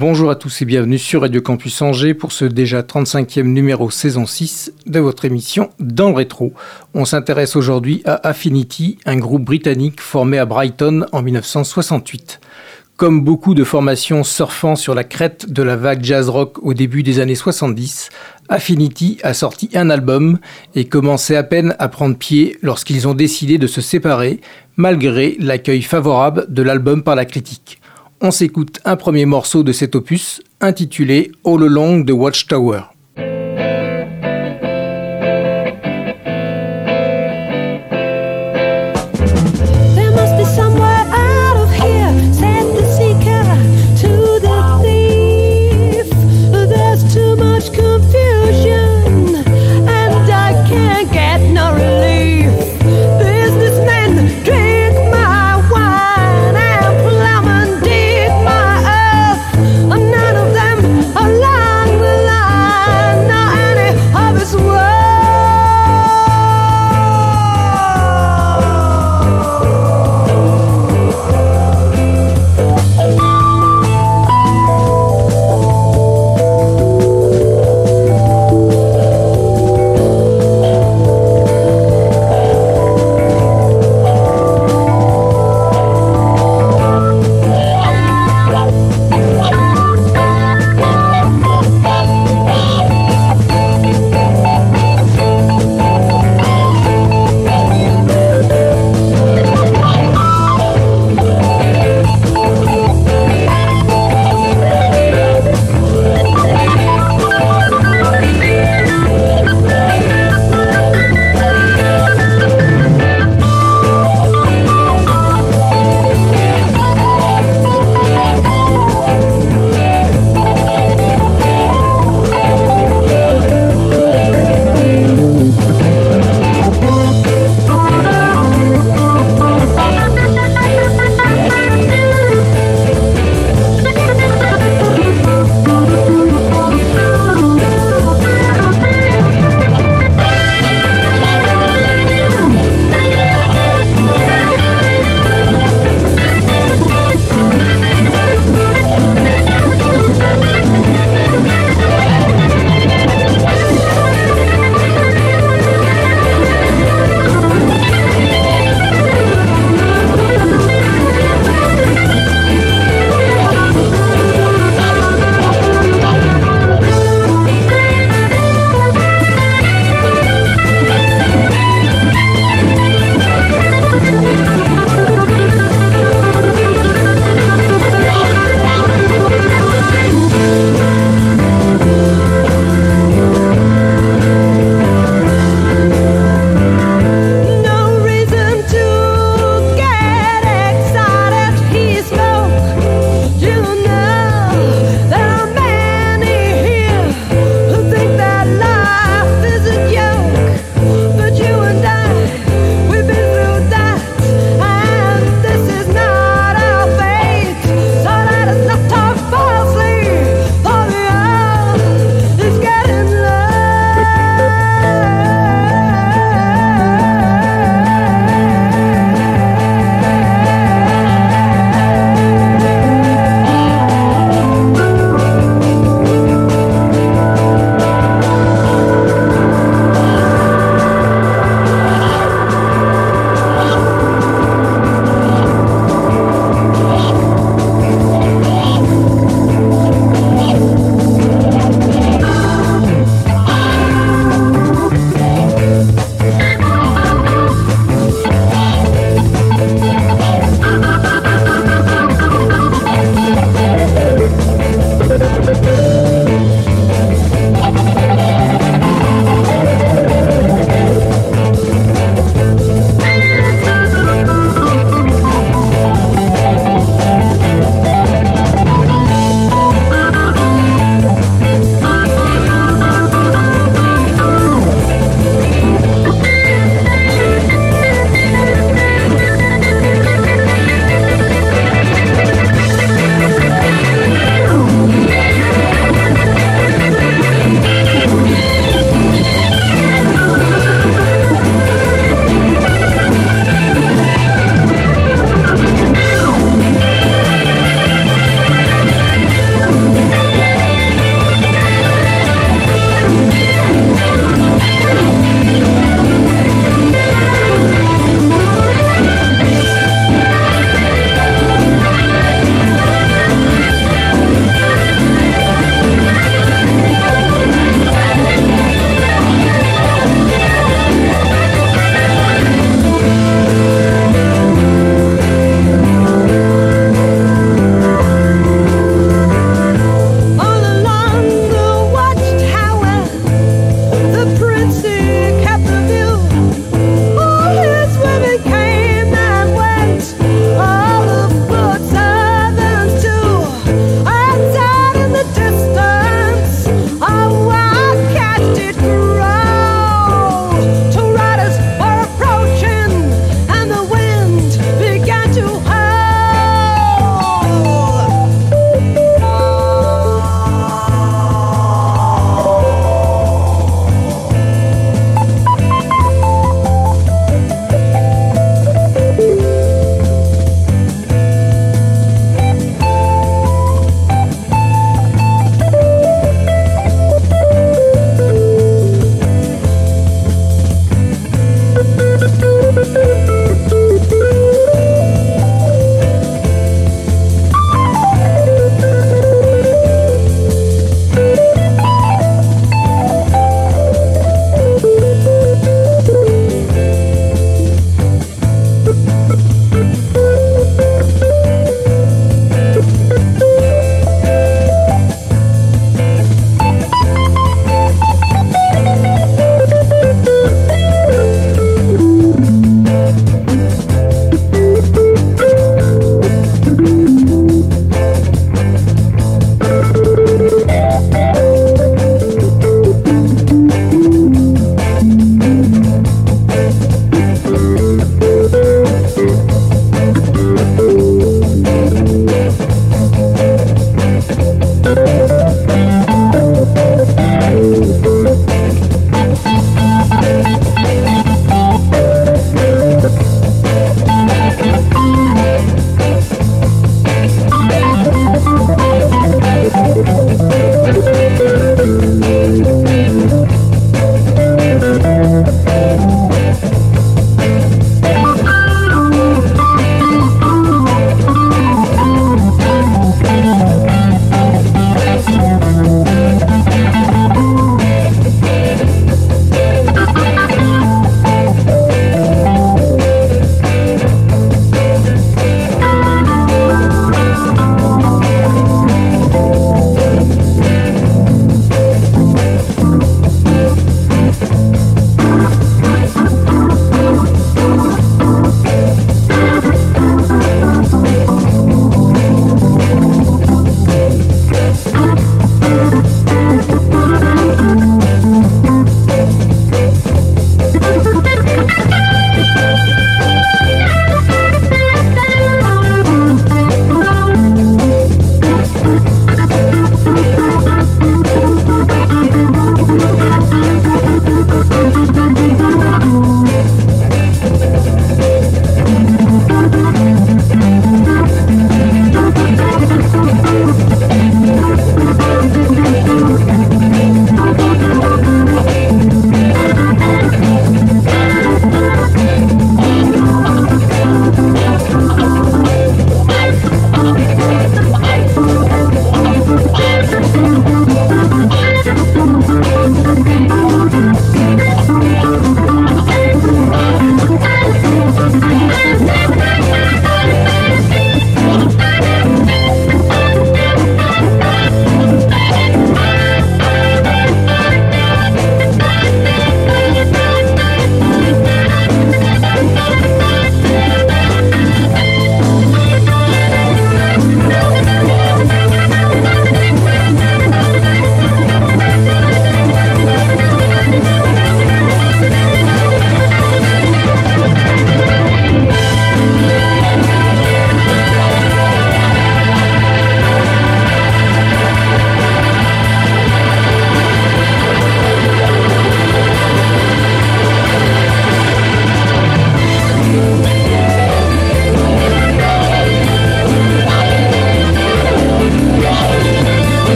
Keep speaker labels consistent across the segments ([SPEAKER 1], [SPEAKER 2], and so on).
[SPEAKER 1] Bonjour à tous et bienvenue sur Radio Campus Angers pour ce déjà 35e numéro saison 6 de votre émission Dans le rétro. On s'intéresse aujourd'hui à Affinity, un groupe britannique formé à Brighton en 1968. Comme beaucoup de formations surfant sur la crête de la vague jazz rock au début des années 70, Affinity a sorti un album et commençait à peine à prendre pied lorsqu'ils ont décidé de se séparer, malgré l'accueil favorable de l'album par la critique on s'écoute un premier morceau de cet opus intitulé All Along the Watchtower.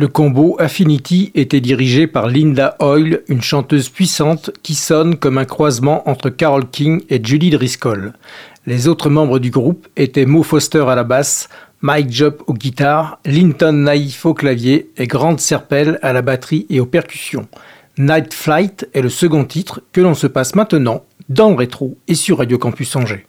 [SPEAKER 1] Le combo Affinity était dirigé par Linda Hoyle, une chanteuse puissante qui sonne comme un croisement entre Carole King et Julie Driscoll. Les autres membres du groupe étaient Mo Foster à la basse, Mike Job aux guitares, Linton Naif au clavier et Grant Serpel à la batterie et aux percussions. Night Flight est le second titre que l'on se passe maintenant dans le rétro et sur Radio Campus Angers.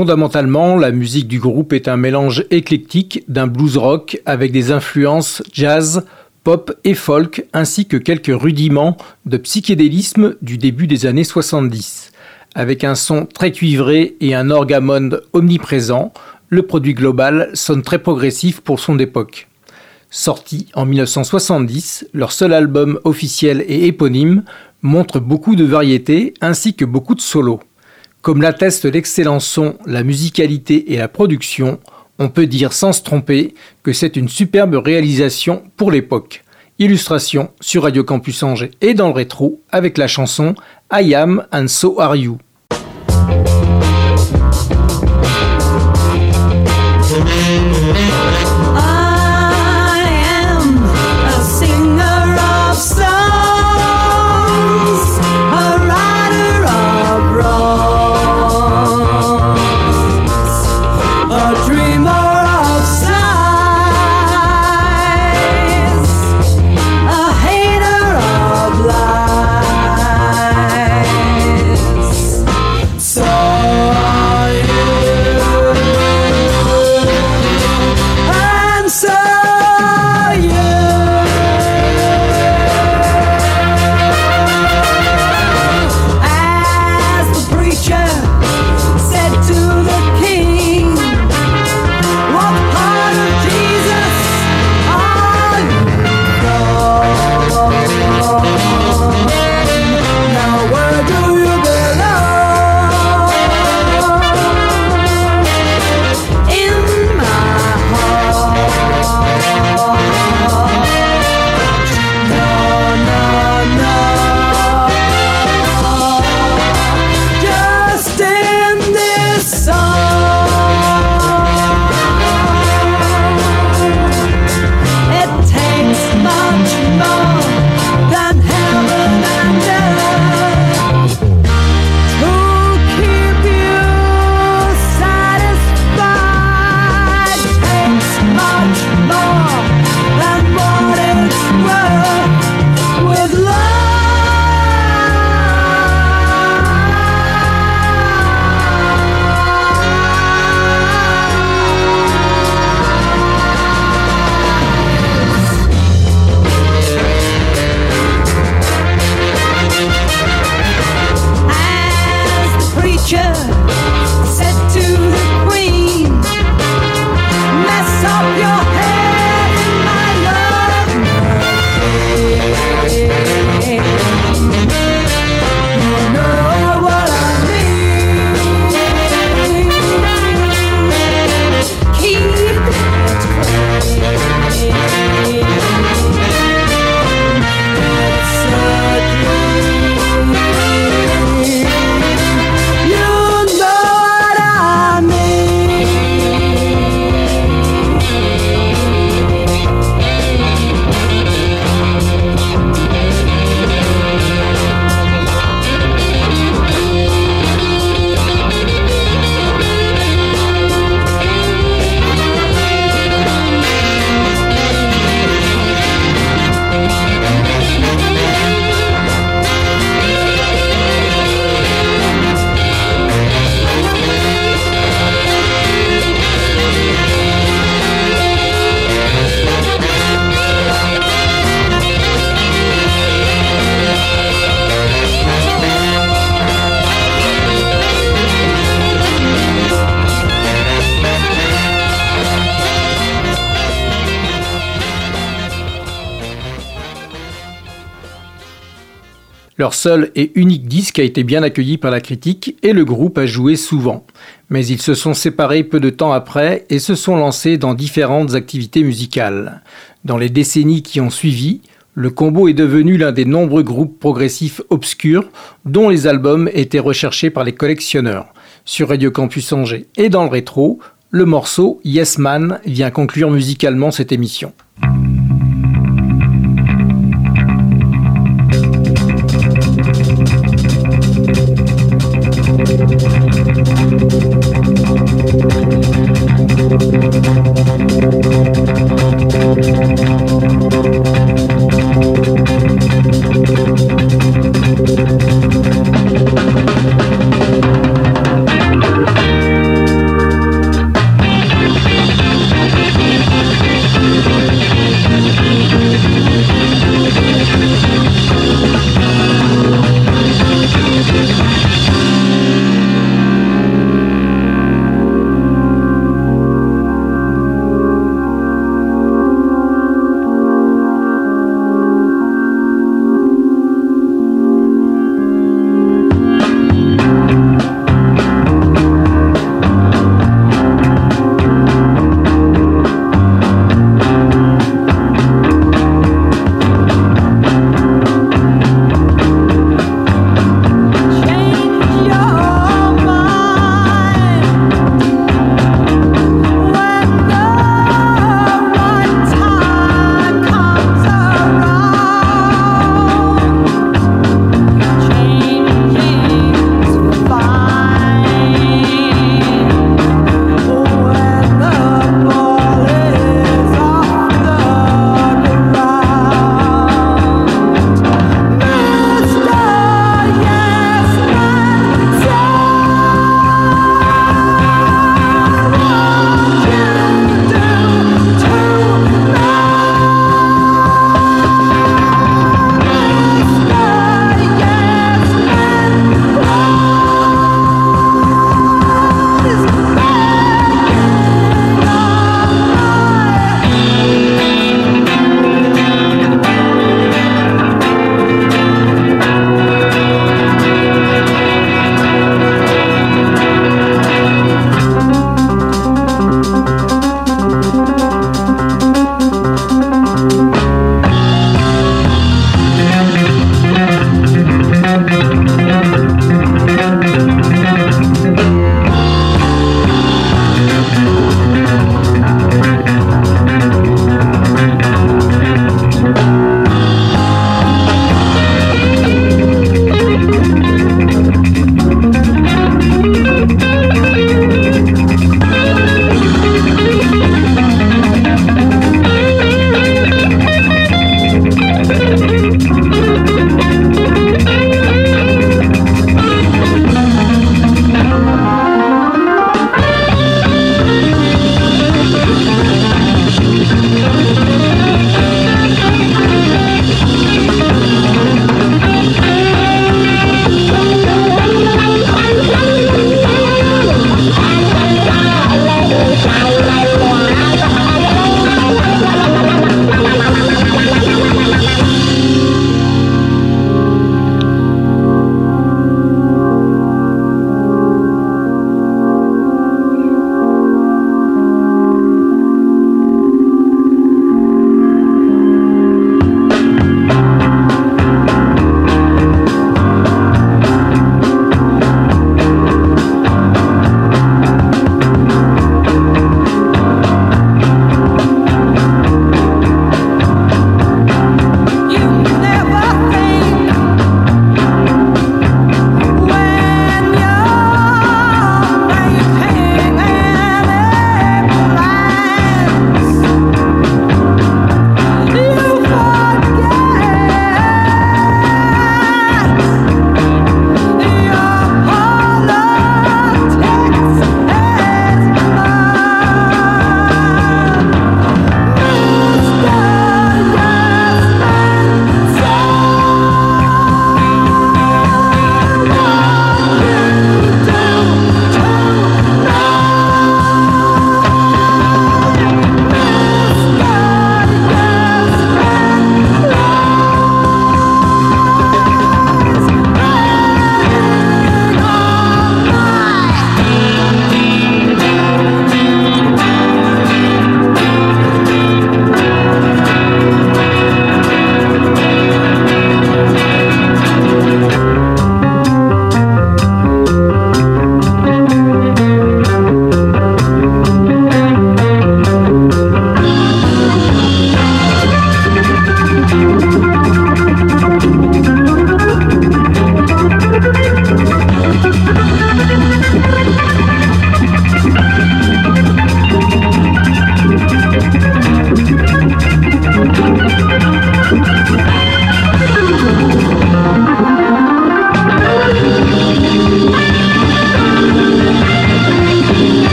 [SPEAKER 1] Fondamentalement, la musique du groupe est un mélange éclectique d'un blues rock avec des influences jazz, pop et folk, ainsi que quelques rudiments de psychédélisme du début des années 70. Avec un son très cuivré et un orgamonde omniprésent, le produit global sonne très progressif pour son époque. Sorti en 1970, leur seul album officiel et éponyme montre beaucoup de variétés ainsi que beaucoup de solos. Comme l'attestent l'excellent son, la musicalité et la production, on peut dire sans se tromper que c'est une superbe réalisation pour l'époque. Illustration sur Radio Campus Angers et dans le rétro avec la chanson I Am and So Are You. Thank Leur seul et unique disque a été bien accueilli par la critique et le groupe a joué souvent. Mais ils se sont séparés peu de temps après et se sont lancés dans différentes activités musicales. Dans les décennies qui ont suivi, le combo est devenu l'un des nombreux groupes progressifs obscurs dont les albums étaient recherchés par les collectionneurs. Sur Radio Campus Angers et dans le rétro, le morceau Yes Man vient conclure musicalement cette émission.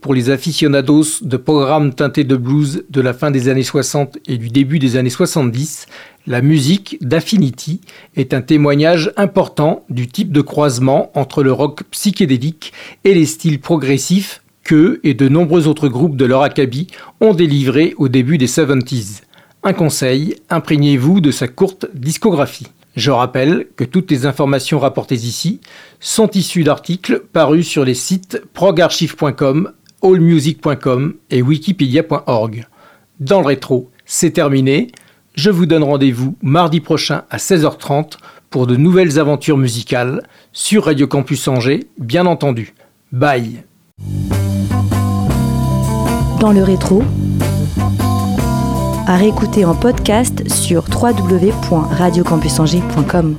[SPEAKER 1] Pour les aficionados de programmes teintés de blues de la fin des années 60 et du début des années 70, la musique d'Affinity est un témoignage important du type de croisement entre le rock psychédélique et les styles progressifs que et de nombreux autres groupes de leur acabit ont délivré au début des 70s. Un conseil, imprégnez-vous de sa courte discographie. Je rappelle que toutes les informations rapportées ici sont issues d'articles parus sur les sites progarchive.com, allmusic.com et wikipedia.org. Dans le rétro, c'est terminé. Je vous donne rendez-vous mardi prochain à 16h30 pour de nouvelles aventures musicales sur Radio Campus Angers, bien entendu. Bye.
[SPEAKER 2] Dans le rétro, à réécouter en podcast sur www.radiocampusangers.com.